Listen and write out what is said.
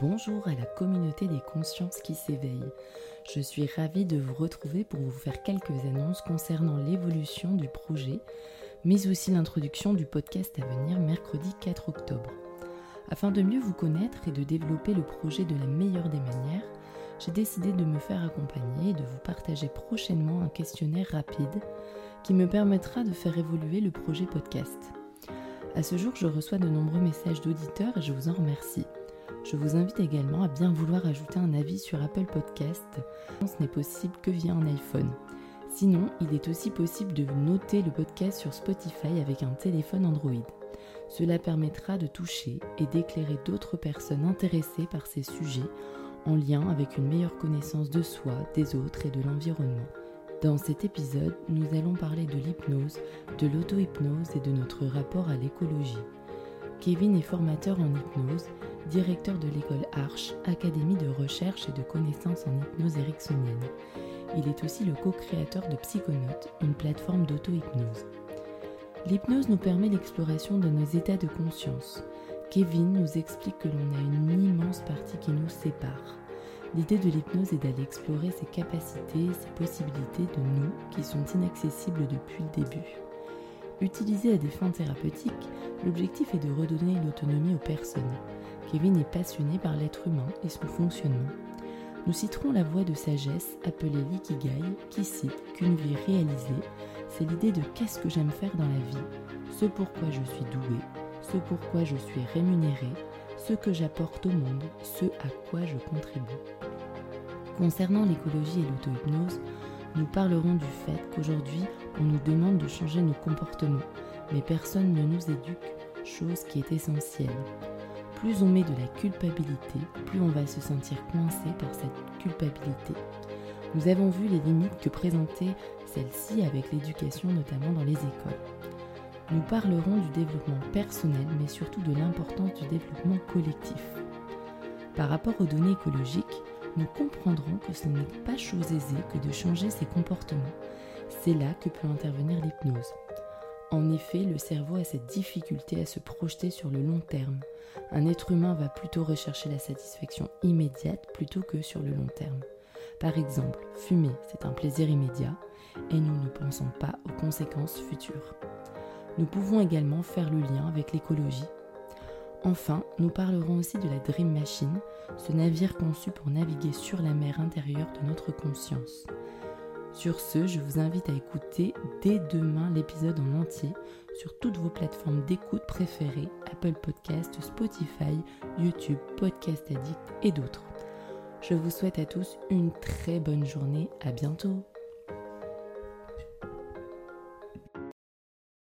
Bonjour à la communauté des consciences qui s'éveillent. Je suis ravie de vous retrouver pour vous faire quelques annonces concernant l'évolution du projet, mais aussi l'introduction du podcast à venir mercredi 4 octobre. Afin de mieux vous connaître et de développer le projet de la meilleure des manières, j'ai décidé de me faire accompagner et de vous partager prochainement un questionnaire rapide qui me permettra de faire évoluer le projet podcast. À ce jour, je reçois de nombreux messages d'auditeurs et je vous en remercie. Je vous invite également à bien vouloir ajouter un avis sur Apple Podcast. Ce n'est possible que via un iPhone. Sinon, il est aussi possible de noter le podcast sur Spotify avec un téléphone Android. Cela permettra de toucher et d'éclairer d'autres personnes intéressées par ces sujets en lien avec une meilleure connaissance de soi, des autres et de l'environnement. Dans cet épisode, nous allons parler de l'hypnose, de l'auto-hypnose et de notre rapport à l'écologie. Kevin est formateur en hypnose, directeur de l'école Arche, académie de recherche et de connaissances en hypnose ericksonienne. Il est aussi le co-créateur de Psychonautes, une plateforme d'auto-hypnose. L'hypnose nous permet l'exploration de nos états de conscience. Kevin nous explique que l'on a une immense partie qui nous sépare. L'idée de l'hypnose est d'aller explorer ses capacités, ses possibilités de nous qui sont inaccessibles depuis le début. Utilisé à des fins thérapeutiques, l'objectif est de redonner l'autonomie aux personnes. Kevin est passionné par l'être humain et son fonctionnement. Nous citerons la voie de sagesse appelée l'ikigai qui cite qu'une vie réalisée, c'est l'idée de qu'est-ce que j'aime faire dans la vie, ce pourquoi je suis doué, ce pourquoi je suis rémunéré, ce que j'apporte au monde, ce à quoi je contribue. Concernant l'écologie et l'auto-hypnose, nous parlerons du fait qu'aujourd'hui, on nous demande de changer nos comportements, mais personne ne nous éduque, chose qui est essentielle. Plus on met de la culpabilité, plus on va se sentir coincé par cette culpabilité. Nous avons vu les limites que présentait celle-ci avec l'éducation, notamment dans les écoles. Nous parlerons du développement personnel, mais surtout de l'importance du développement collectif. Par rapport aux données écologiques, nous comprendrons que ce n'est pas chose aisée que de changer ses comportements. C'est là que peut intervenir l'hypnose. En effet, le cerveau a cette difficulté à se projeter sur le long terme. Un être humain va plutôt rechercher la satisfaction immédiate plutôt que sur le long terme. Par exemple, fumer, c'est un plaisir immédiat et nous ne pensons pas aux conséquences futures. Nous pouvons également faire le lien avec l'écologie. Enfin, nous parlerons aussi de la Dream Machine, ce navire conçu pour naviguer sur la mer intérieure de notre conscience. Sur ce, je vous invite à écouter dès demain l'épisode en entier sur toutes vos plateformes d'écoute préférées, Apple Podcast, Spotify, YouTube, Podcast Addict et d'autres. Je vous souhaite à tous une très bonne journée, à bientôt